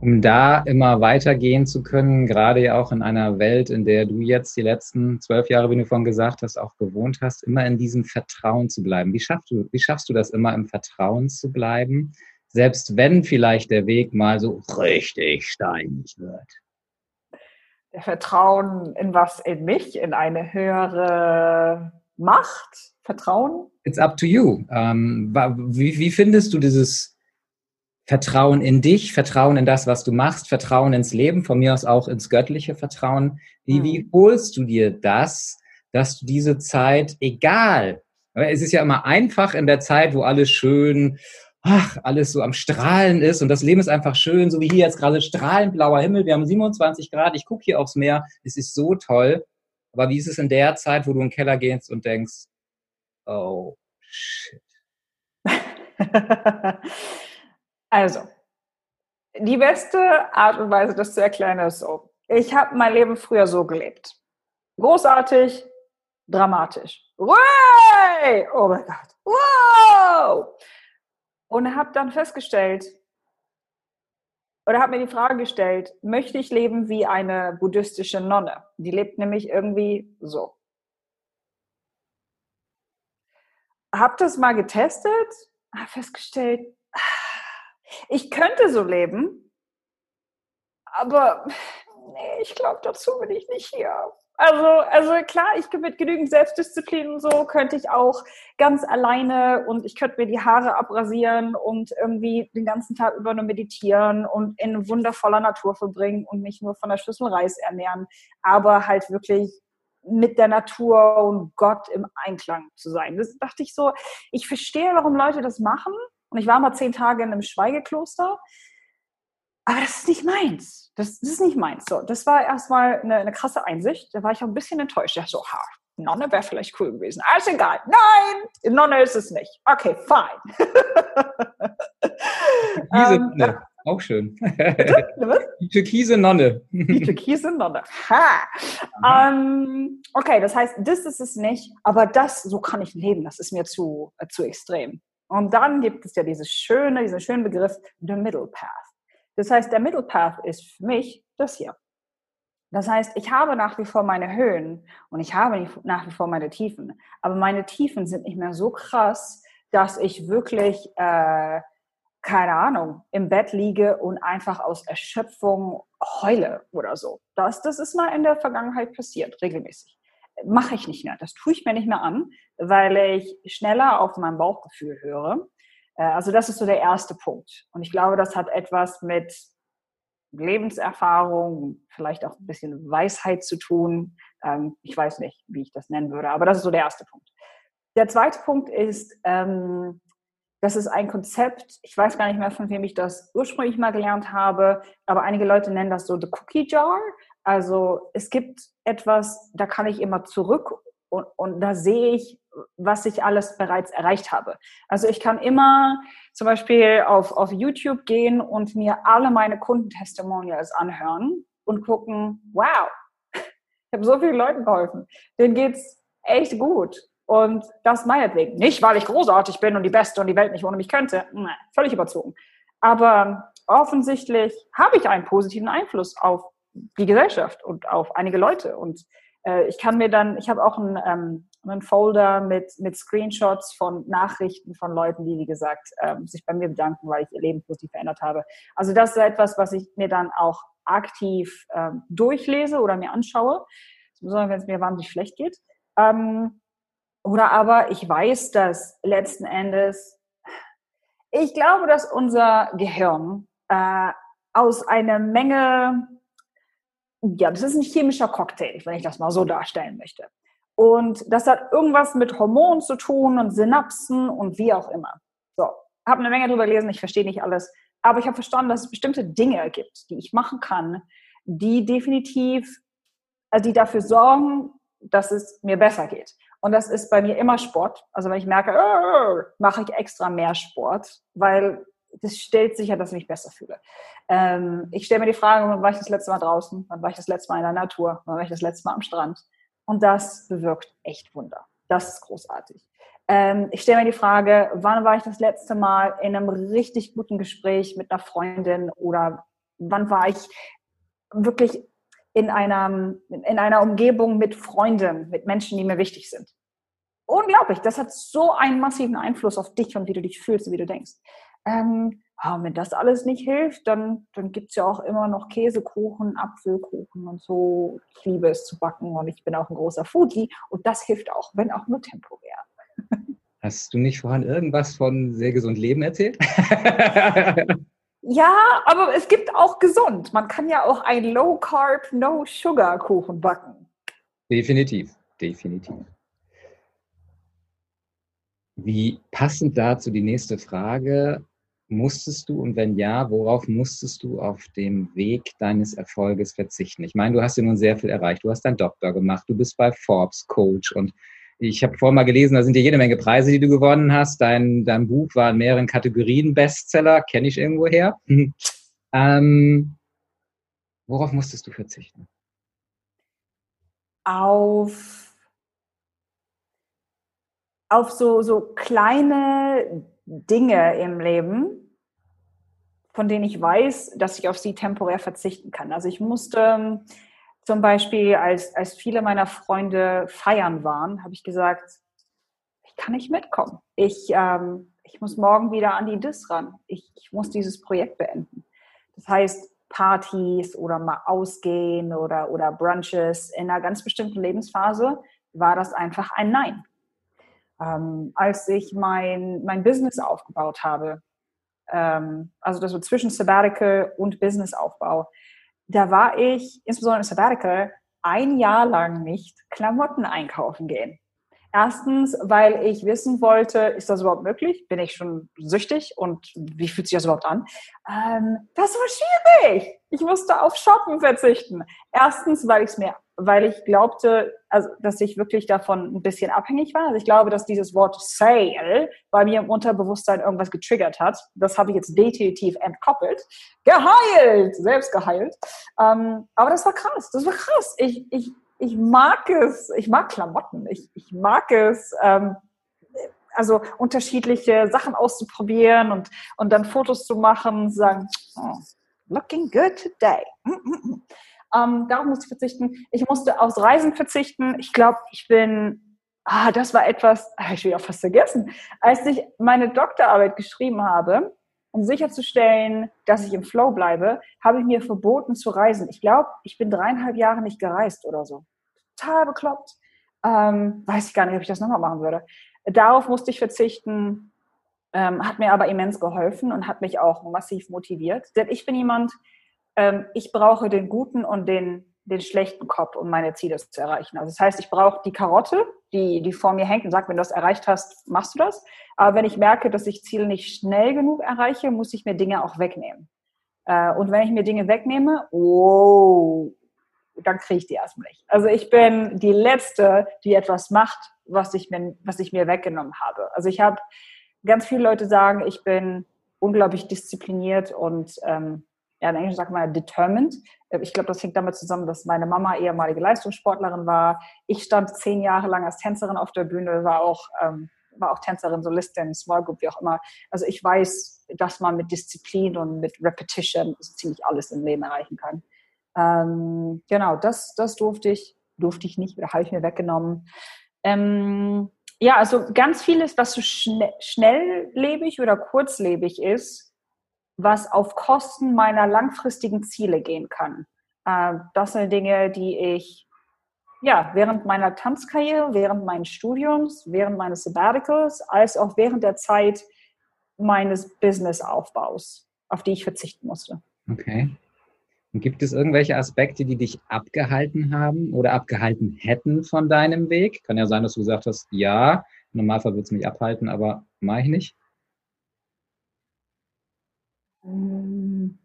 um da immer weitergehen zu können, gerade ja auch in einer Welt, in der du jetzt die letzten zwölf Jahre, wie du vorhin gesagt hast, auch gewohnt hast, immer in diesem Vertrauen zu bleiben. Wie schaffst du, wie schaffst du das immer im Vertrauen zu bleiben, selbst wenn vielleicht der Weg mal so richtig steinig wird? Der Vertrauen in was? In mich, in eine höhere Macht? Vertrauen? It's up to you. Ähm, wie, wie findest du dieses Vertrauen in dich, Vertrauen in das, was du machst, Vertrauen ins Leben, von mir aus auch ins göttliche Vertrauen. Wie, mhm. wie holst du dir das, dass du diese Zeit, egal, es ist ja immer einfach in der Zeit, wo alles schön, ach, alles so am Strahlen ist und das Leben ist einfach schön, so wie hier jetzt gerade strahlend blauer Himmel, wir haben 27 Grad, ich gucke hier aufs Meer, es ist so toll. Aber wie ist es in der Zeit, wo du in den Keller gehst und denkst, oh, shit. Also, die beste Art und Weise, das zu erklären, ist so. Ich habe mein Leben früher so gelebt. Großartig, dramatisch. Way! Oh mein Gott. Wow! Und habe dann festgestellt, oder habe mir die Frage gestellt, möchte ich leben wie eine buddhistische Nonne? Die lebt nämlich irgendwie so. Hab das mal getestet, habe festgestellt, ich könnte so leben, aber nee, ich glaube, dazu bin ich nicht hier. Also, also klar, ich mit genügend Selbstdisziplin und so könnte ich auch ganz alleine und ich könnte mir die Haare abrasieren und irgendwie den ganzen Tag über nur meditieren und in wundervoller Natur verbringen und mich nur von der Schüssel Reis ernähren, aber halt wirklich mit der Natur und Gott im Einklang zu sein. Das dachte ich so, ich verstehe, warum Leute das machen, und ich war mal zehn Tage in einem Schweigekloster. Aber das ist nicht meins. Das, das ist nicht meins. So, das war erstmal eine, eine, krasse Einsicht. Da war ich auch ein bisschen enttäuscht. Ich dachte so, ha, Nonne wäre vielleicht cool gewesen. Alles egal. Nein, Nonne ist es nicht. Okay, fine. Türkise ähm, Nonne. Auch schön. Die türkise Nonne. Die türkise Nonne. Ha. Ähm, okay, das heißt, das ist es nicht, aber das, so kann ich leben. Das ist mir zu, äh, zu extrem. Und dann gibt es ja dieses schöne, diesen schönen Begriff, the middle path. Das heißt, der middle path ist für mich das hier. Das heißt, ich habe nach wie vor meine Höhen und ich habe nach wie vor meine Tiefen. Aber meine Tiefen sind nicht mehr so krass, dass ich wirklich, äh, keine Ahnung, im Bett liege und einfach aus Erschöpfung heule oder so. Das, das ist mal in der Vergangenheit passiert, regelmäßig mache ich nicht mehr. Das tue ich mir nicht mehr an, weil ich schneller auf mein Bauchgefühl höre. Äh, also das ist so der erste Punkt. Und ich glaube, das hat etwas mit Lebenserfahrung, vielleicht auch ein bisschen Weisheit zu tun. Ähm, ich weiß nicht, wie ich das nennen würde, aber das ist so der erste Punkt. Der zweite Punkt ist, ähm, das ist ein Konzept, ich weiß gar nicht mehr, von wem ich das ursprünglich mal gelernt habe, aber einige Leute nennen das so the Cookie Jar. Also es gibt etwas, da kann ich immer zurück und, und da sehe ich, was ich alles bereits erreicht habe. Also ich kann immer zum Beispiel auf, auf YouTube gehen und mir alle meine Kundentestimonials anhören und gucken, wow, ich habe so vielen Leuten geholfen. Denen geht's echt gut. Und das meinetwegen. Nicht, weil ich großartig bin und die Beste und die Welt nicht ohne mich könnte. Nein, völlig überzogen. Aber offensichtlich habe ich einen positiven Einfluss auf die Gesellschaft und auf einige Leute. Und äh, ich kann mir dann, ich habe auch einen, ähm, einen Folder mit, mit Screenshots von Nachrichten von Leuten, die, wie gesagt, ähm, sich bei mir bedanken, weil ich ihr Leben positiv verändert habe. Also das ist etwas, was ich mir dann auch aktiv ähm, durchlese oder mir anschaue, besonders wenn es mir wahnsinnig schlecht geht. Ähm, oder aber ich weiß, dass letzten Endes, ich glaube, dass unser Gehirn äh, aus einer Menge ja, das ist ein chemischer Cocktail, wenn ich das mal so darstellen möchte. Und das hat irgendwas mit Hormonen zu tun und Synapsen und wie auch immer. So, habe eine Menge drüber gelesen, ich verstehe nicht alles, aber ich habe verstanden, dass es bestimmte Dinge gibt, die ich machen kann, die definitiv, also die dafür sorgen, dass es mir besser geht. Und das ist bei mir immer Sport. Also wenn ich merke, äh, mache ich extra mehr Sport, weil das stellt sicher, dass ich mich besser fühle. Ähm, ich stelle mir die Frage, wann war ich das letzte Mal draußen? Wann war ich das letzte Mal in der Natur? Wann war ich das letzte Mal am Strand? Und das bewirkt echt Wunder. Das ist großartig. Ähm, ich stelle mir die Frage, wann war ich das letzte Mal in einem richtig guten Gespräch mit einer Freundin oder wann war ich wirklich in einer, in einer Umgebung mit Freunden, mit Menschen, die mir wichtig sind. Unglaublich, das hat so einen massiven Einfluss auf dich und wie du dich fühlst und wie du denkst. Ähm, oh, wenn das alles nicht hilft, dann, dann gibt es ja auch immer noch Käsekuchen, Apfelkuchen und so. Ich liebe es zu backen und ich bin auch ein großer Foodie und das hilft auch, wenn auch nur temporär. Hast du nicht vorhin irgendwas von sehr gesund Leben erzählt? ja, aber es gibt auch gesund. Man kann ja auch ein Low Carb, No Sugar Kuchen backen. Definitiv, definitiv. Wie passend dazu die nächste Frage, musstest du und wenn ja, worauf musstest du auf dem Weg deines Erfolges verzichten? Ich meine, du hast ja nun sehr viel erreicht. Du hast deinen Doktor gemacht, du bist bei Forbes Coach und ich habe vorhin mal gelesen, da sind ja jede Menge Preise, die du gewonnen hast. Dein, dein Buch war in mehreren Kategorien Bestseller, kenne ich irgendwo her. ähm, worauf musstest du verzichten? Auf, auf so, so kleine Dinge im Leben, von denen ich weiß, dass ich auf sie temporär verzichten kann. Also ich musste zum Beispiel, als, als viele meiner Freunde feiern waren, habe ich gesagt, ich kann nicht mitkommen. Ich, ähm, ich muss morgen wieder an die DIS ran. Ich, ich muss dieses Projekt beenden. Das heißt, Partys oder mal ausgehen oder, oder Brunches in einer ganz bestimmten Lebensphase war das einfach ein Nein. Ähm, als ich mein, mein Business aufgebaut habe, ähm, also das war zwischen Sabbatical und Businessaufbau, da war ich, insbesondere im Sabbatical, ein Jahr lang nicht Klamotten einkaufen gehen. Erstens, weil ich wissen wollte, ist das überhaupt möglich? Bin ich schon süchtig und wie fühlt sich das überhaupt an? Ähm, das war schwierig. Ich musste auf Shoppen verzichten. Erstens, weil ich es mir weil ich glaubte, also, dass ich wirklich davon ein bisschen abhängig war. Also ich glaube, dass dieses Wort Sale bei mir im Unterbewusstsein irgendwas getriggert hat. Das habe ich jetzt definitiv entkoppelt. Geheilt! Selbst geheilt. Ähm, aber das war krass. Das war krass. Ich, ich, ich mag es. Ich mag Klamotten. Ich, ich mag es, ähm, also unterschiedliche Sachen auszuprobieren und, und dann Fotos zu machen sagen, oh, looking good today. Ähm, darauf musste ich verzichten. Ich musste aufs Reisen verzichten. Ich glaube, ich bin, ah, das war etwas, ah, ich auch fast vergessen, als ich meine Doktorarbeit geschrieben habe, um sicherzustellen, dass ich im Flow bleibe, habe ich mir verboten zu reisen. Ich glaube, ich bin dreieinhalb Jahre nicht gereist oder so. Total bekloppt. Ähm, weiß ich gar nicht, ob ich das nochmal machen würde. Darauf musste ich verzichten, ähm, hat mir aber immens geholfen und hat mich auch massiv motiviert. Denn ich bin jemand, ähm, ich brauche den guten und den, den schlechten Kopf, um meine Ziele zu erreichen. Also das heißt, ich brauche die Karotte, die, die vor mir hängt und sagt, wenn du das erreicht hast, machst du das. Aber wenn ich merke, dass ich Ziele nicht schnell genug erreiche, muss ich mir Dinge auch wegnehmen. Äh, und wenn ich mir Dinge wegnehme, oh, dann kriege ich die erstmal nicht. Also ich bin die Letzte, die etwas macht, was ich mir, was ich mir weggenommen habe. Also ich habe ganz viele Leute sagen, ich bin unglaublich diszipliniert und ähm, ja, in Englisch sagt man determined. Äh, ich glaube, das hängt damit zusammen, dass meine Mama ehemalige Leistungssportlerin war. Ich stand zehn Jahre lang als Tänzerin auf der Bühne, war auch, ähm, war auch Tänzerin, Solistin, Small Group, wie auch immer. Also ich weiß, dass man mit Disziplin und mit Repetition so ziemlich alles im Leben erreichen kann. Ähm, genau, das, das durfte ich, durfte ich nicht, habe ich mir weggenommen. Ähm, ja, also ganz vieles, was so schnell, schnelllebig oder kurzlebig ist, was auf Kosten meiner langfristigen Ziele gehen kann. Äh, das sind Dinge, die ich ja, während meiner Tanzkarriere, während meines Studiums, während meines Sabbaticals, als auch während der Zeit meines Businessaufbaus, auf die ich verzichten musste. Okay. Und gibt es irgendwelche Aspekte, die dich abgehalten haben oder abgehalten hätten von deinem Weg? Kann ja sein, dass du gesagt hast, ja, Normalfall wird es mich abhalten, aber mache ich nicht. Hm,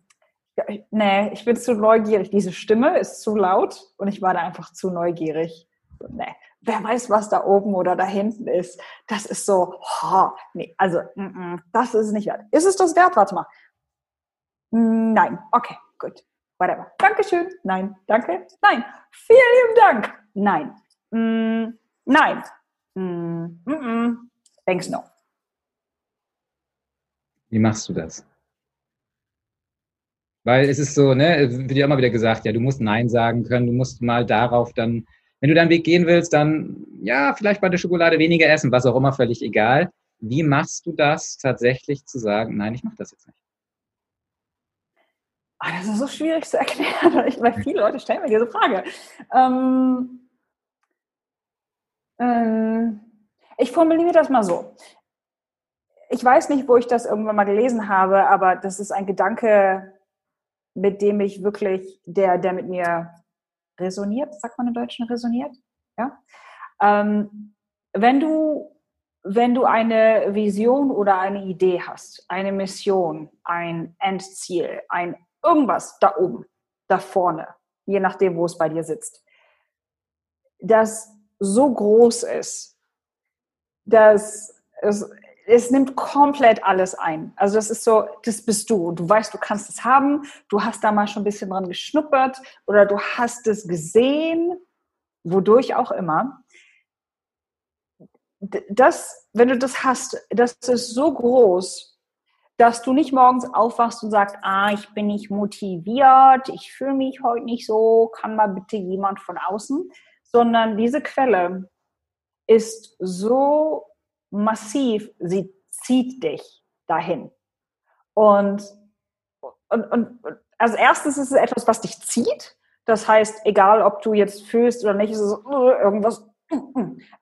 ja, nee, ich bin zu neugierig. Diese Stimme ist zu laut und ich war da einfach zu neugierig. Nee, wer weiß, was da oben oder da hinten ist. Das ist so, oh, nee, also, mm, das ist nicht wert. Ist es das wert? Warte mal. Nein, okay, gut. Whatever. Dankeschön. Nein. Danke. Nein. Vielen lieben Dank. Nein. Mm, nein. Mm, mm. Thanks no. Wie machst du das? Weil es ist so, ne, wird ja immer wieder gesagt, ja, du musst Nein sagen können, du musst mal darauf dann, wenn du deinen Weg gehen willst, dann, ja, vielleicht bei der Schokolade weniger essen, was auch immer, völlig egal. Wie machst du das tatsächlich zu sagen, nein, ich mache das jetzt nicht? Oh, das ist so schwierig zu erklären, weil viele Leute stellen mir diese Frage. Ähm, ähm, ich formuliere das mal so. Ich weiß nicht, wo ich das irgendwann mal gelesen habe, aber das ist ein Gedanke, mit dem ich wirklich, der, der mit mir resoniert, sagt man im Deutschen resoniert, ja. Ähm, wenn du, wenn du eine Vision oder eine Idee hast, eine Mission, ein Endziel, ein irgendwas da oben, da vorne, je nachdem, wo es bei dir sitzt, das so groß ist, dass es es nimmt komplett alles ein. Also das ist so, das bist du. Du weißt, du kannst es haben. Du hast da mal schon ein bisschen dran geschnuppert oder du hast es gesehen, wodurch auch immer. Das, wenn du das hast, das ist so groß, dass du nicht morgens aufwachst und sagst, ah, ich bin nicht motiviert, ich fühle mich heute nicht so, kann mal bitte jemand von außen, sondern diese Quelle ist so massiv, sie zieht dich dahin. Und, und, und als erstes ist es etwas, was dich zieht. Das heißt, egal ob du jetzt fühlst oder nicht, ist es äh, irgendwas.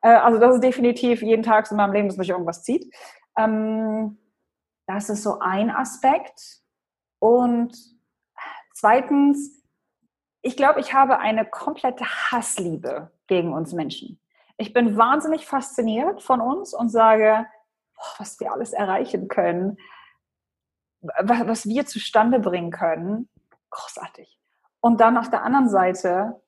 Äh, also das ist definitiv jeden Tag in meinem Leben, dass mich irgendwas zieht. Ähm, das ist so ein Aspekt. Und zweitens, ich glaube, ich habe eine komplette Hassliebe gegen uns Menschen. Ich bin wahnsinnig fasziniert von uns und sage, boah, was wir alles erreichen können, was wir zustande bringen können. Großartig. Und dann auf der anderen Seite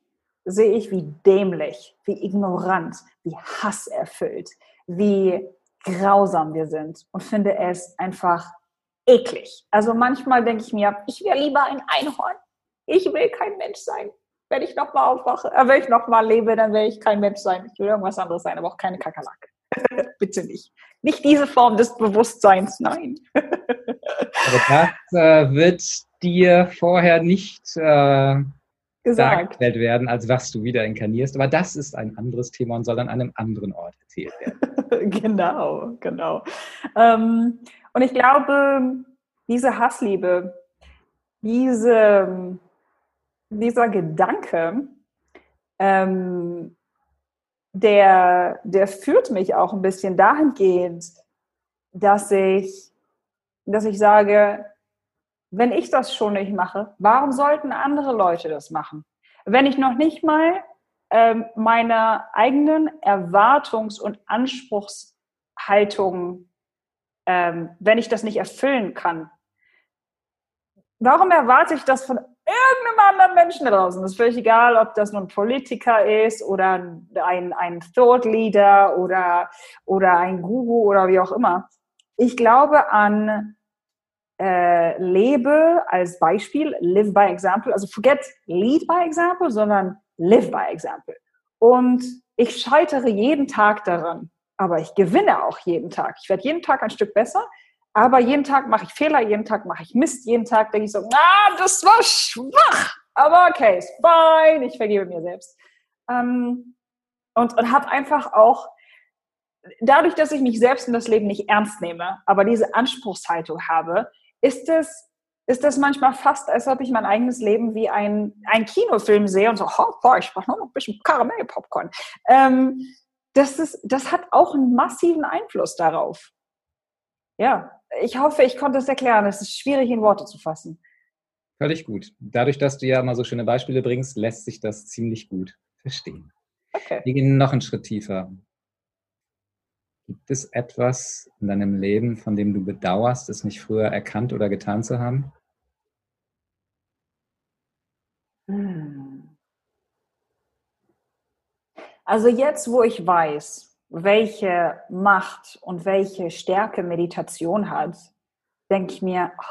sehe ich, wie dämlich, wie ignorant, wie hasserfüllt, wie grausam wir sind und finde es einfach eklig. Also manchmal denke ich mir, ich wäre lieber ein Einhorn. Ich will kein Mensch sein wenn ich nochmal aufwache, äh, wenn ich nochmal lebe, dann werde ich kein Mensch sein. Ich will irgendwas anderes sein, aber auch keine Kakerlake. Bitte nicht. Nicht diese Form des Bewusstseins, nein. aber das äh, wird dir vorher nicht äh, gesagt werden, als was du wieder inkarnierst. Aber das ist ein anderes Thema und soll an einem anderen Ort erzählt werden. genau, genau. Ähm, und ich glaube, diese Hassliebe, diese dieser Gedanke, ähm, der, der führt mich auch ein bisschen dahingehend, dass ich, dass ich sage, wenn ich das schon nicht mache, warum sollten andere Leute das machen? Wenn ich noch nicht mal ähm, meine eigenen Erwartungs- und Anspruchshaltungen, ähm, wenn ich das nicht erfüllen kann, warum erwarte ich das von irgendeinem anderen Menschen da draußen. Es ist völlig egal, ob das nun Politiker ist oder ein, ein Thought Leader oder, oder ein Guru oder wie auch immer. Ich glaube an äh, lebe als Beispiel, live by example, also forget lead by example, sondern live by example. Und ich scheitere jeden Tag daran, aber ich gewinne auch jeden Tag. Ich werde jeden Tag ein Stück besser. Aber jeden Tag mache ich Fehler, jeden Tag mache ich Mist, jeden Tag denke ich so, ah, das war schwach. Aber okay, ist fein, ich vergebe mir selbst. Ähm, und und habe einfach auch, dadurch, dass ich mich selbst in das Leben nicht ernst nehme, aber diese Anspruchshaltung habe, ist es ist das manchmal fast, als ob ich mein eigenes Leben wie ein, ein Kinofilm sehe und so, oh, boah, ich brauche noch ein bisschen Karamellpopcorn. Ähm, das, ist, das hat auch einen massiven Einfluss darauf. Ja, ich hoffe, ich konnte es erklären. Es ist schwierig in Worte zu fassen. Völlig gut. Dadurch, dass du ja mal so schöne Beispiele bringst, lässt sich das ziemlich gut verstehen. Okay. Wir gehen noch einen Schritt tiefer. Gibt es etwas in deinem Leben, von dem du bedauerst, es nicht früher erkannt oder getan zu haben? Hm. Also jetzt, wo ich weiß, welche Macht und welche Stärke Meditation hat, denke ich mir, oh,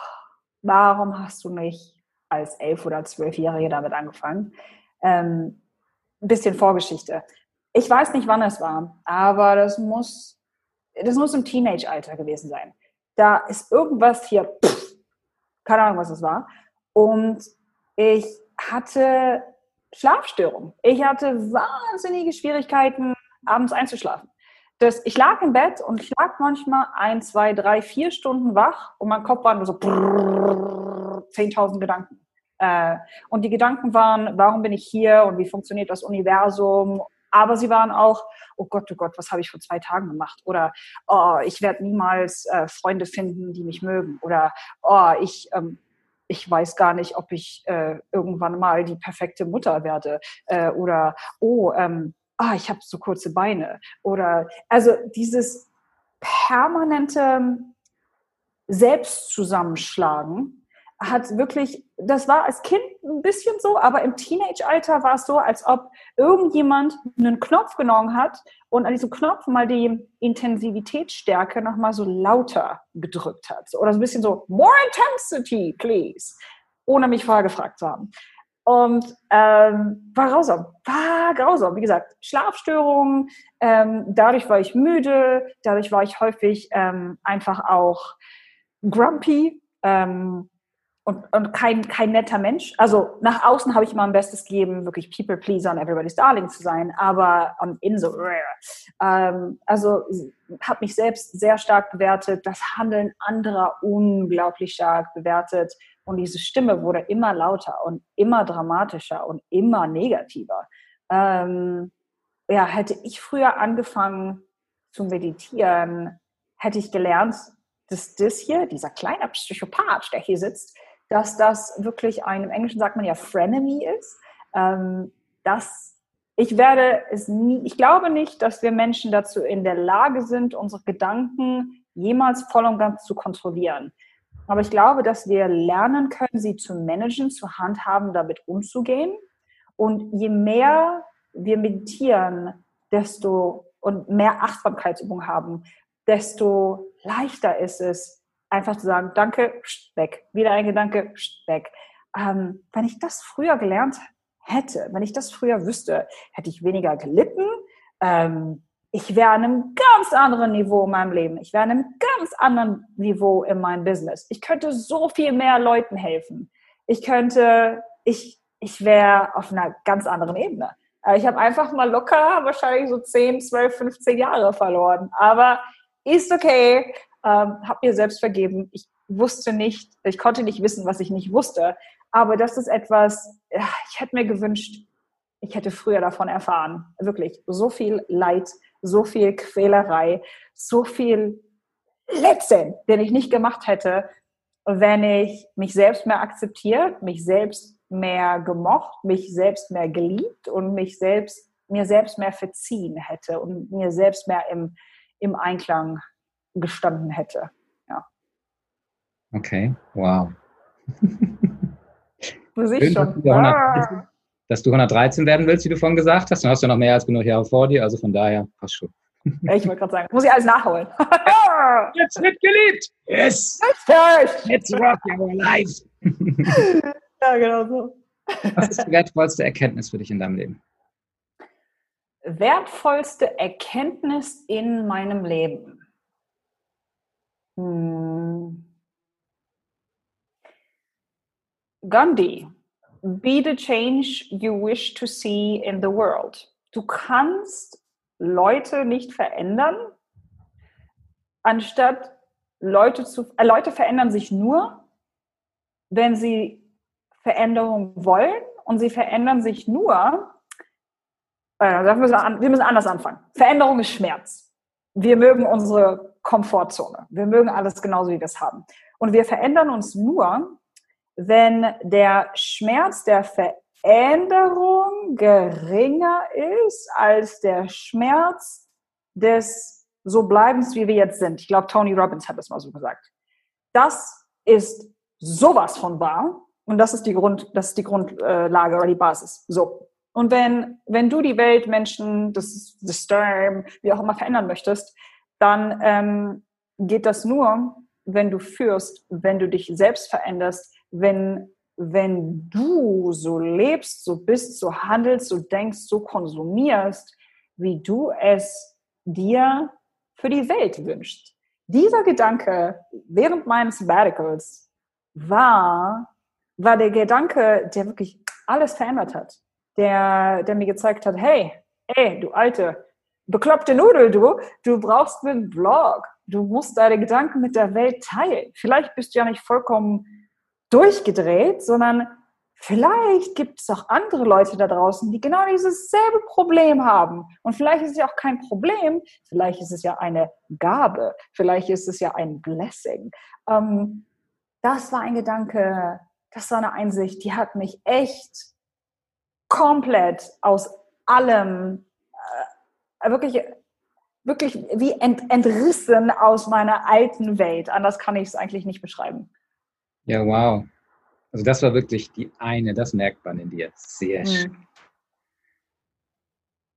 warum hast du nicht als elf oder zwölfjährige damit angefangen? Ähm, ein bisschen Vorgeschichte. Ich weiß nicht, wann es war, aber das muss, das muss im Teenage-Alter gewesen sein. Da ist irgendwas hier, pff, keine Ahnung, was es war. Und ich hatte Schlafstörungen. Ich hatte wahnsinnige Schwierigkeiten, abends einzuschlafen. Das, ich lag im Bett und ich lag manchmal ein, zwei, drei, vier Stunden wach und mein Kopf war nur so 10.000 Gedanken. Äh, und die Gedanken waren, warum bin ich hier und wie funktioniert das Universum? Aber sie waren auch, oh Gott, oh Gott, was habe ich vor zwei Tagen gemacht? Oder, oh, ich werde niemals äh, Freunde finden, die mich mögen. Oder, oh, ich, ähm, ich weiß gar nicht, ob ich äh, irgendwann mal die perfekte Mutter werde. Äh, oder, oh, ähm, ah, ich habe so kurze Beine. Oder, also dieses permanente Selbstzusammenschlagen hat wirklich, das war als Kind ein bisschen so, aber im Teenage-Alter war es so, als ob irgendjemand einen Knopf genommen hat und an diesem Knopf mal die Intensivitätsstärke nochmal so lauter gedrückt hat. Oder so ein bisschen so, more intensity, please, ohne mich vorher gefragt zu haben. Und ähm, war grausam, war grausam. Wie gesagt, Schlafstörungen, ähm, dadurch war ich müde, dadurch war ich häufig ähm, einfach auch grumpy. Ähm, und, und kein, kein netter Mensch. Also nach außen habe ich immer mein Bestes gegeben, wirklich People Pleaser und Everybody's Darling zu sein, aber um, in so, ähm, also habe mich selbst sehr stark bewertet, das Handeln anderer unglaublich stark bewertet und diese Stimme wurde immer lauter und immer dramatischer und immer negativer. Ähm, ja, hätte ich früher angefangen zu meditieren, hätte ich gelernt, dass das hier, dieser kleine Psychopath, der hier sitzt, dass das wirklich ein, im Englischen sagt man ja Frenemy ist. Ähm, dass ich werde es nie, ich glaube nicht, dass wir Menschen dazu in der Lage sind, unsere Gedanken jemals voll und ganz zu kontrollieren. Aber ich glaube, dass wir lernen können, sie zu managen, zu handhaben, damit umzugehen. Und je mehr wir meditieren, desto und mehr Achtsamkeitsübungen haben, desto leichter ist es, einfach zu sagen, danke, weg. Wieder ein Gedanke, weg. Ähm, wenn ich das früher gelernt hätte, wenn ich das früher wüsste, hätte ich weniger gelitten. Ähm, ich wäre an einem ganz anderen Niveau in meinem Leben. Ich wäre an einem ganz anderen Niveau in meinem Business. Ich könnte so viel mehr Leuten helfen. Ich könnte, ich, ich wäre auf einer ganz anderen Ebene. Äh, ich habe einfach mal locker wahrscheinlich so 10, 12, 15 Jahre verloren. Aber ist okay ähm, habe mir selbst vergeben. Ich wusste nicht, ich konnte nicht wissen, was ich nicht wusste. Aber das ist etwas, ich hätte mir gewünscht, ich hätte früher davon erfahren. Wirklich, so viel Leid, so viel Quälerei, so viel Letzten, den ich nicht gemacht hätte, wenn ich mich selbst mehr akzeptiert, mich selbst mehr gemocht, mich selbst mehr geliebt und mich selbst, mir selbst mehr verziehen hätte und mir selbst mehr im, im Einklang gestanden hätte. Ja. Okay, wow. Muss ich schon. Dass du, 113, ah. Dass du 113 werden willst, wie du vorhin gesagt hast, dann hast du noch mehr als genug Jahre vor dir, also von daher passt schon. Ich wollte gerade sagen, muss ich alles nachholen. Jetzt wird geliebt. Yes. Let's rock our life. ja, genau so. Was ist die wertvollste Erkenntnis für dich in deinem Leben? Wertvollste Erkenntnis in meinem Leben. Hm. Gandhi, be the change you wish to see in the world. Du kannst Leute nicht verändern, anstatt Leute zu, äh, Leute verändern sich nur, wenn sie Veränderung wollen und sie verändern sich nur, äh, wir, müssen, wir müssen anders anfangen. Veränderung ist Schmerz. Wir mögen unsere Komfortzone. Wir mögen alles genauso, wie wir es haben. Und wir verändern uns nur, wenn der Schmerz der Veränderung geringer ist als der Schmerz des so bleibens, wie wir jetzt sind. Ich glaube, Tony Robbins hat das mal so gesagt. Das ist sowas von wahr. Und das ist die Grund, das ist die Grundlage oder die Basis. So. Und wenn, wenn du die Welt, Menschen, das, das Sturm, wie auch immer verändern möchtest, dann ähm, geht das nur, wenn du führst, wenn du dich selbst veränderst, wenn, wenn du so lebst, so bist, so handelst, so denkst, so konsumierst, wie du es dir für die Welt wünschst. Dieser Gedanke während meines Sabbaticals war war der Gedanke, der wirklich alles verändert hat. Der, der mir gezeigt hat, hey, ey, du alte, bekloppte Nudel, du, du brauchst einen Blog. Du musst deine Gedanken mit der Welt teilen. Vielleicht bist du ja nicht vollkommen durchgedreht, sondern vielleicht gibt es auch andere Leute da draußen, die genau dieses selbe Problem haben. Und vielleicht ist es ja auch kein Problem, vielleicht ist es ja eine Gabe, vielleicht ist es ja ein Blessing. Ähm, das war ein Gedanke, das war eine Einsicht, die hat mich echt komplett aus allem, äh, wirklich, wirklich wie ent, entrissen aus meiner alten Welt. Anders kann ich es eigentlich nicht beschreiben. Ja, wow. Also das war wirklich die eine, das merkt man in dir. Sehr mhm. schön.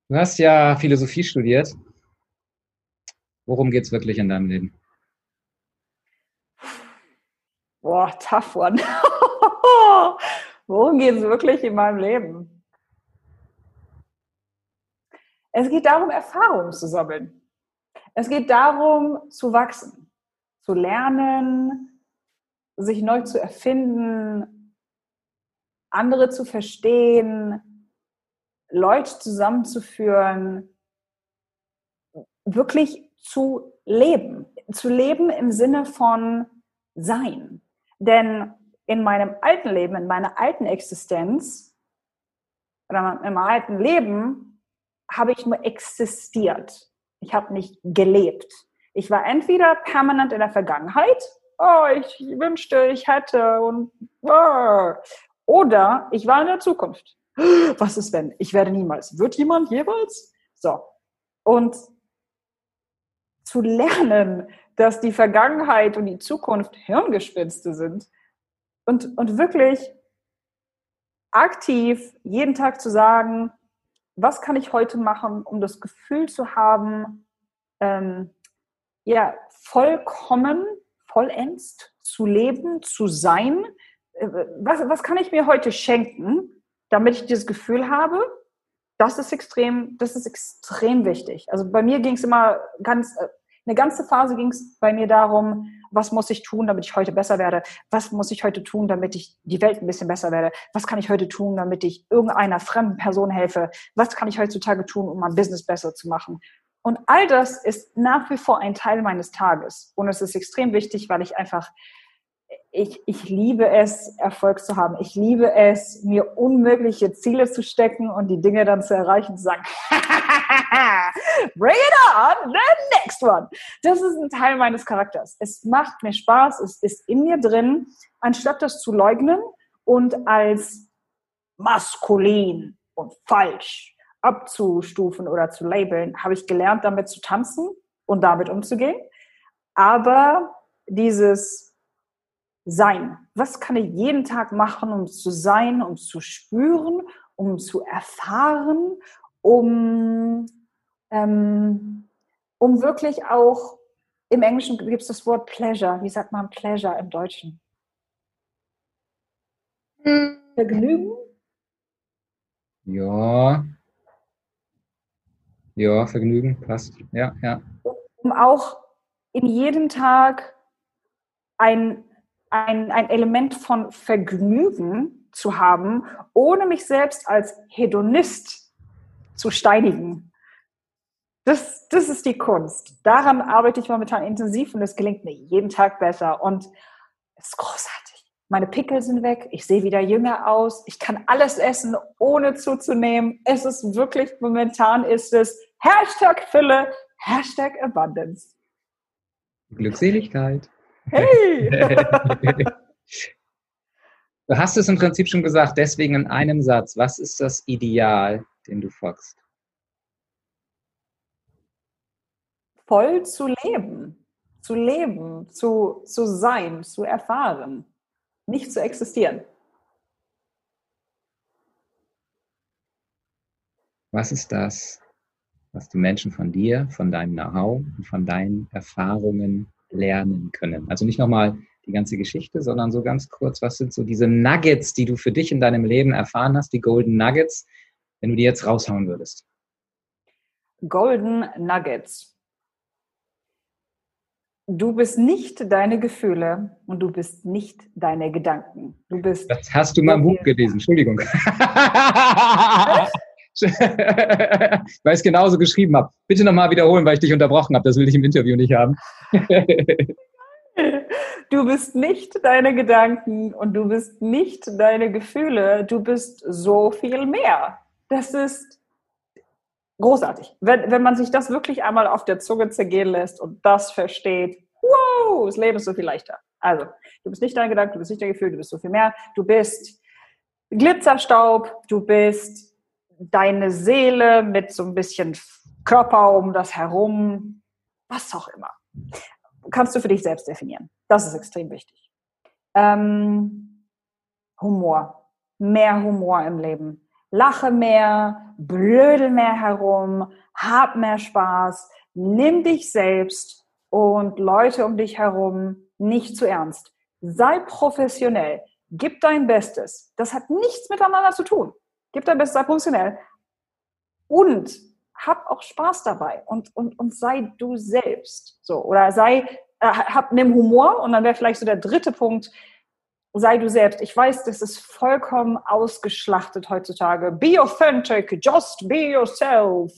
Du hast ja Philosophie studiert. Worum geht es wirklich in deinem Leben? Boah, tough one. Worum geht es wirklich in meinem Leben? Es geht darum, Erfahrungen zu sammeln. Es geht darum, zu wachsen, zu lernen, sich neu zu erfinden, andere zu verstehen, Leute zusammenzuführen, wirklich zu leben. Zu leben im Sinne von sein. Denn in meinem alten Leben, in meiner alten Existenz oder in meinem alten Leben habe ich nur existiert. Ich habe nicht gelebt. Ich war entweder permanent in der Vergangenheit, oh, ich wünschte, ich hätte und oh. oder ich war in der Zukunft. Was ist wenn? Ich werde niemals. Wird jemand jeweils? So. Und zu lernen, dass die Vergangenheit und die Zukunft Hirngespinste sind und, und wirklich aktiv jeden Tag zu sagen, was kann ich heute machen, um das Gefühl zu haben, ähm, ja, vollkommen, vollends zu leben, zu sein. Äh, was, was kann ich mir heute schenken, damit ich dieses Gefühl habe? Das ist extrem, das ist extrem wichtig. Also bei mir ging es immer ganz, äh, eine ganze Phase ging es bei mir darum, was muss ich tun, damit ich heute besser werde? Was muss ich heute tun, damit ich die Welt ein bisschen besser werde? Was kann ich heute tun, damit ich irgendeiner fremden Person helfe? Was kann ich heutzutage tun, um mein Business besser zu machen? Und all das ist nach wie vor ein Teil meines Tages. Und es ist extrem wichtig, weil ich einfach ich, ich liebe es, Erfolg zu haben. Ich liebe es, mir unmögliche Ziele zu stecken und die Dinge dann zu erreichen und zu sagen, bring it on, the next one. Das ist ein Teil meines Charakters. Es macht mir Spaß, es ist in mir drin, anstatt das zu leugnen und als maskulin und falsch abzustufen oder zu labeln, habe ich gelernt, damit zu tanzen und damit umzugehen. Aber dieses sein. Was kann ich jeden Tag machen, um zu sein, um zu spüren, um zu erfahren, um, ähm, um wirklich auch, im Englischen gibt es das Wort Pleasure. Wie sagt man Pleasure im Deutschen? Vergnügen? Ja. Ja, Vergnügen passt. Ja, ja. Um auch in jedem Tag ein ein, ein Element von Vergnügen zu haben, ohne mich selbst als Hedonist zu steinigen. Das, das ist die Kunst. Daran arbeite ich momentan intensiv und es gelingt mir jeden Tag besser. Und es ist großartig. Meine Pickel sind weg, ich sehe wieder jünger aus, ich kann alles essen, ohne zuzunehmen. Es ist wirklich, momentan ist es Hashtag Fülle, Hashtag Abundance. Glückseligkeit. Hey! du hast es im Prinzip schon gesagt, deswegen in einem Satz. Was ist das Ideal, den du folgst? Voll zu leben, zu leben, zu, zu sein, zu erfahren, nicht zu existieren. Was ist das, was die Menschen von dir, von deinem Know-how und von deinen Erfahrungen lernen können. Also nicht nochmal die ganze Geschichte, sondern so ganz kurz, was sind so diese Nuggets, die du für dich in deinem Leben erfahren hast, die Golden Nuggets, wenn du die jetzt raushauen würdest? Golden Nuggets. Du bist nicht deine Gefühle und du bist nicht deine Gedanken. Du bist. Das hast du mal im Buch gelesen, Entschuldigung. weil ich es genauso geschrieben habe. Bitte nochmal wiederholen, weil ich dich unterbrochen habe. Das will ich im Interview nicht haben. du bist nicht deine Gedanken und du bist nicht deine Gefühle. Du bist so viel mehr. Das ist großartig. Wenn, wenn man sich das wirklich einmal auf der Zunge zergehen lässt und das versteht, wow, das Leben ist so viel leichter. Also, du bist nicht dein Gedanke, du bist nicht dein Gefühl, du bist so viel mehr. Du bist Glitzerstaub, du bist deine Seele mit so ein bisschen Körper um das herum, was auch immer. Kannst du für dich selbst definieren. Das ist extrem wichtig. Ähm, Humor. Mehr Humor im Leben. Lache mehr, blödel mehr herum, hab mehr Spaß, nimm dich selbst und Leute um dich herum nicht zu ernst. Sei professionell. Gib dein Bestes. Das hat nichts miteinander zu tun. Gib dein Bestes, sei professionell. Und hab auch Spaß dabei und, und, und sei du selbst. So, oder sei, äh, hab, nimm Humor und dann wäre vielleicht so der dritte Punkt, sei du selbst. Ich weiß, das ist vollkommen ausgeschlachtet heutzutage. Be authentic, just be yourself.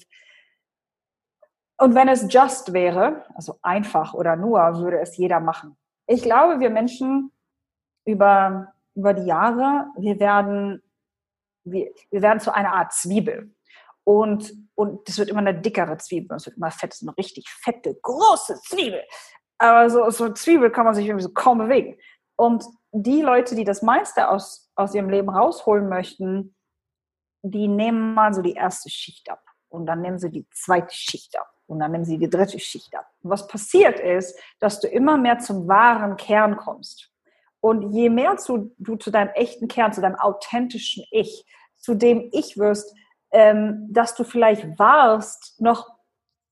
Und wenn es just wäre, also einfach oder nur, würde es jeder machen. Ich glaube, wir Menschen über, über die Jahre, wir werden, wir, wir werden zu einer Art Zwiebel. Und, und das wird immer eine dickere Zwiebel. Es wird immer fett, so eine richtig fette, große Zwiebel. Aber so, so eine Zwiebel kann man sich irgendwie so kaum bewegen. Und die Leute, die das meiste aus, aus ihrem Leben rausholen möchten, die nehmen mal so die erste Schicht ab. Und dann nehmen sie die zweite Schicht ab. Und dann nehmen sie die dritte Schicht ab. Und was passiert ist, dass du immer mehr zum wahren Kern kommst. Und je mehr zu, du zu deinem echten Kern, zu deinem authentischen Ich, zu dem Ich wirst, ähm, dass du vielleicht warst, noch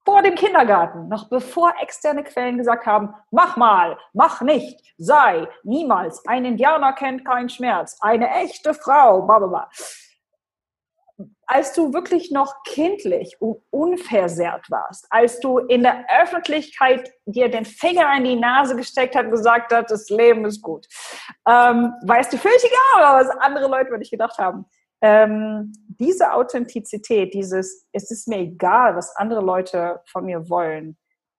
vor dem Kindergarten, noch bevor externe Quellen gesagt haben, mach mal, mach nicht, sei, niemals, ein Indianer kennt keinen Schmerz, eine echte Frau, bla Als du wirklich noch kindlich und unversehrt warst, als du in der Öffentlichkeit dir den Finger in die Nase gesteckt hast und gesagt hast, das Leben ist gut, ähm, weißt du völlig egal, was andere Leute über dich gedacht haben ähm, diese Authentizität, dieses, es ist mir egal, was andere Leute von mir wollen,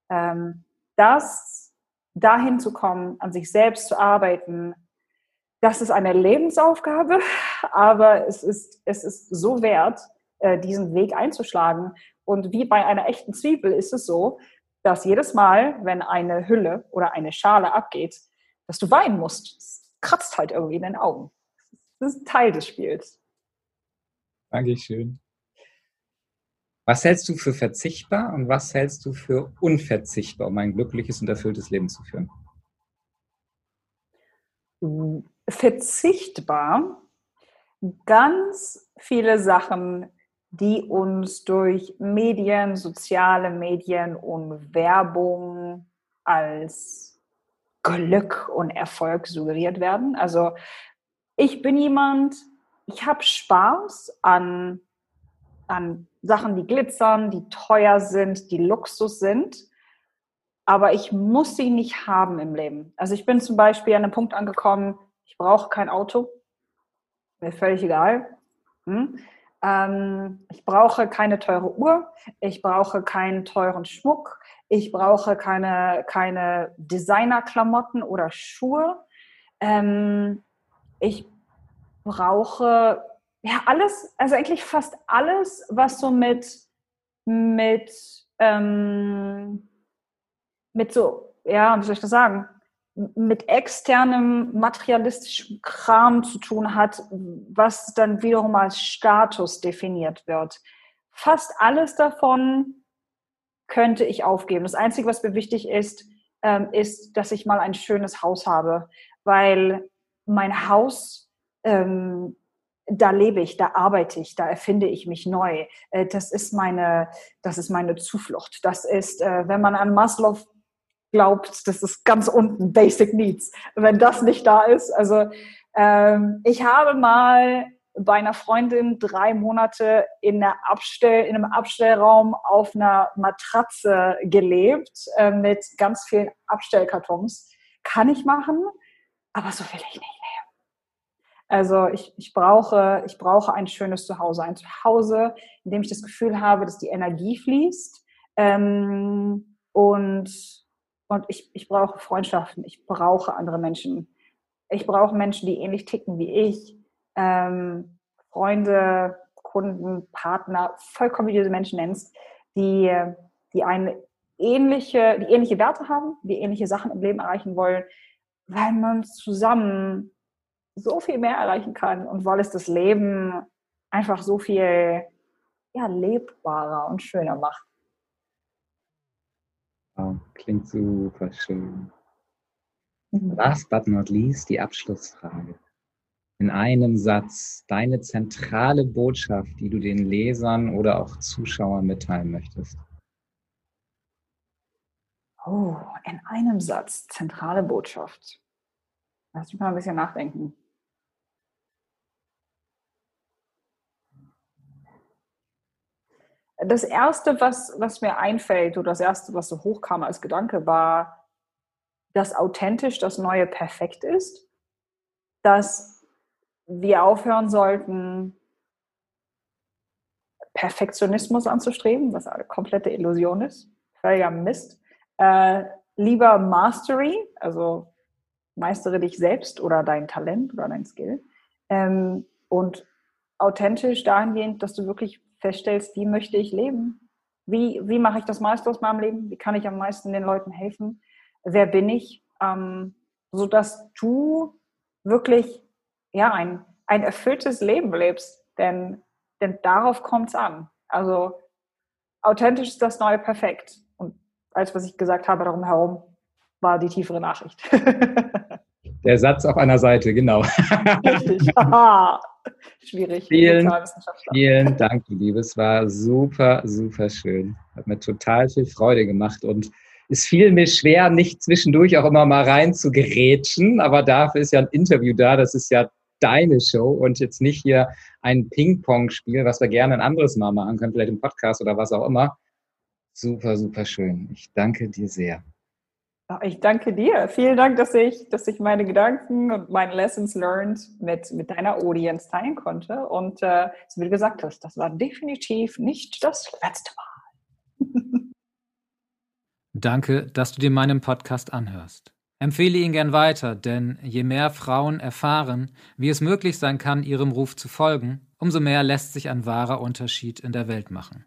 ähm, das dahin zu kommen, an sich selbst zu arbeiten, das ist eine Lebensaufgabe, aber es ist, es ist so wert, äh, diesen Weg einzuschlagen. Und wie bei einer echten Zwiebel ist es so, dass jedes Mal, wenn eine Hülle oder eine Schale abgeht, dass du weinen musst. Es kratzt halt irgendwie in den Augen. Das ist Teil des Spiels. Dankeschön. Was hältst du für verzichtbar und was hältst du für unverzichtbar, um ein glückliches und erfülltes Leben zu führen? Verzichtbar. Ganz viele Sachen, die uns durch Medien, soziale Medien und Werbung als Glück und Erfolg suggeriert werden. Also ich bin jemand, ich habe Spaß an, an Sachen, die glitzern, die teuer sind, die Luxus sind, aber ich muss sie nicht haben im Leben. Also ich bin zum Beispiel an einem Punkt angekommen, ich brauche kein Auto, mir völlig egal. Hm? Ähm, ich brauche keine teure Uhr, ich brauche keinen teuren Schmuck, ich brauche keine, keine Designerklamotten oder Schuhe. Ähm, ich brauche ja alles, also eigentlich fast alles, was so mit, mit, ähm, mit so, ja, wie soll ich das sagen, mit externem materialistischem Kram zu tun hat, was dann wiederum als Status definiert wird. Fast alles davon könnte ich aufgeben. Das Einzige, was mir wichtig ist, ähm, ist, dass ich mal ein schönes Haus habe, weil mein Haus ähm, da lebe ich, da arbeite ich, da erfinde ich mich neu. Äh, das ist meine, das ist meine Zuflucht. Das ist, äh, wenn man an Maslow glaubt, das ist ganz unten Basic Needs. Wenn das nicht da ist, also ähm, ich habe mal bei einer Freundin drei Monate in, Abstell, in einem Abstellraum auf einer Matratze gelebt äh, mit ganz vielen Abstellkartons. Kann ich machen, aber so will ich nicht. Also ich, ich, brauche, ich brauche ein schönes Zuhause, ein Zuhause, in dem ich das Gefühl habe, dass die Energie fließt ähm, und, und ich, ich brauche Freundschaften, ich brauche andere Menschen. Ich brauche Menschen, die ähnlich ticken wie ich ähm, Freunde, Kunden, Partner, vollkommen wie du diese Menschen nennst, die, die eine ähnliche, die ähnliche Werte haben, die ähnliche Sachen im Leben erreichen wollen, weil man zusammen so viel mehr erreichen kann und weil es das Leben einfach so viel ja, lebbarer und schöner macht. Oh, klingt super schön. Mhm. Last but not least die Abschlussfrage in einem Satz deine zentrale Botschaft, die du den Lesern oder auch Zuschauern mitteilen möchtest? Oh, in einem Satz, zentrale Botschaft. Lass mich mal ein bisschen nachdenken. Das erste, was, was mir einfällt, oder das erste, was so hochkam als Gedanke, war, dass authentisch das Neue perfekt ist, dass wir aufhören sollten, Perfektionismus anzustreben, was eine komplette Illusion ist, völliger Mist. Äh, lieber Mastery, also meistere dich selbst oder dein Talent oder dein Skill. Ähm, und authentisch dahingehend, dass du wirklich feststellst, wie möchte ich leben? Wie, wie mache ich das meiste aus meinem Leben? Wie kann ich am meisten den Leuten helfen? Wer bin ich? Ähm, sodass du wirklich ja, ein, ein erfülltes Leben lebst. Denn, denn darauf kommt es an. Also authentisch ist das Neue perfekt. Und als was ich gesagt habe darum herum, war die tiefere Nachricht. Der Satz auf einer Seite, genau. Richtig. Schwierig. Vielen, vielen Dank, Liebe. Es war super, super schön. Hat mir total viel Freude gemacht und es fiel mir schwer, nicht zwischendurch auch immer mal rein zu gerätschen, aber dafür ist ja ein Interview da. Das ist ja deine Show und jetzt nicht hier ein Ping-Pong-Spiel, was wir gerne ein anderes Mal machen können, vielleicht im Podcast oder was auch immer. Super, super schön. Ich danke dir sehr. Ich danke dir. Vielen Dank, dass ich, dass ich meine Gedanken und meine Lessons learned mit, mit deiner Audience teilen konnte. Und äh, wie du gesagt hast, das war definitiv nicht das letzte Mal. Danke, dass du dir meinen Podcast anhörst. Empfehle ihn gern weiter, denn je mehr Frauen erfahren, wie es möglich sein kann, ihrem Ruf zu folgen, umso mehr lässt sich ein wahrer Unterschied in der Welt machen.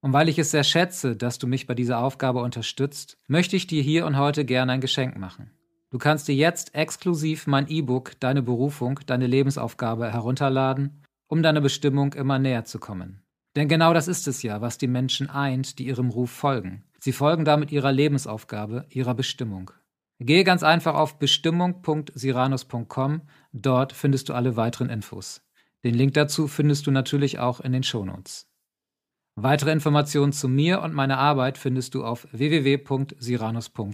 Und weil ich es sehr schätze, dass du mich bei dieser Aufgabe unterstützt, möchte ich dir hier und heute gerne ein Geschenk machen. Du kannst dir jetzt exklusiv mein E-Book Deine Berufung, deine Lebensaufgabe herunterladen, um deiner Bestimmung immer näher zu kommen. Denn genau das ist es ja, was die Menschen eint, die ihrem Ruf folgen. Sie folgen damit ihrer Lebensaufgabe, ihrer Bestimmung. Gehe ganz einfach auf bestimmung.siranus.com. Dort findest du alle weiteren Infos. Den Link dazu findest du natürlich auch in den Shownotes. Weitere Informationen zu mir und meiner Arbeit findest du auf www.siranus.com.